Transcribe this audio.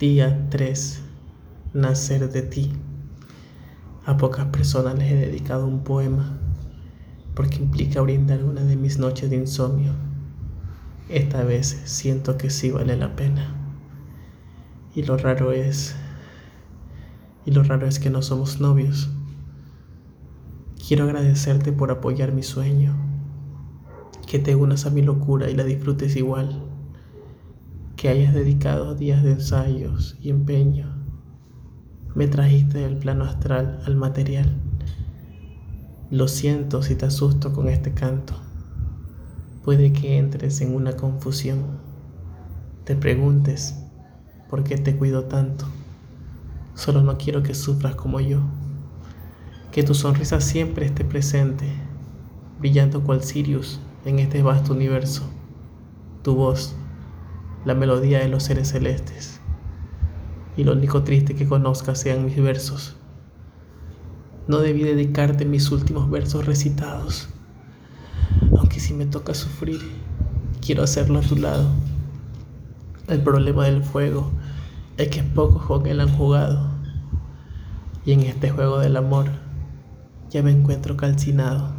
Día 3. Nacer de ti. A pocas personas les he dedicado un poema porque implica brindar una de mis noches de insomnio. Esta vez siento que sí vale la pena. Y lo raro es... Y lo raro es que no somos novios. Quiero agradecerte por apoyar mi sueño. Que te unas a mi locura y la disfrutes igual que hayas dedicado días de ensayos y empeño. Me trajiste del plano astral al material. Lo siento si te asusto con este canto. Puede que entres en una confusión. Te preguntes por qué te cuido tanto. Solo no quiero que sufras como yo. Que tu sonrisa siempre esté presente, brillando cual Sirius en este vasto universo. Tu voz la melodía de los seres celestes. Y lo único triste que conozcas sean mis versos. No debí dedicarte mis últimos versos recitados, aunque si me toca sufrir, quiero hacerlo a tu lado. El problema del fuego es que pocos con él han jugado, y en este juego del amor ya me encuentro calcinado.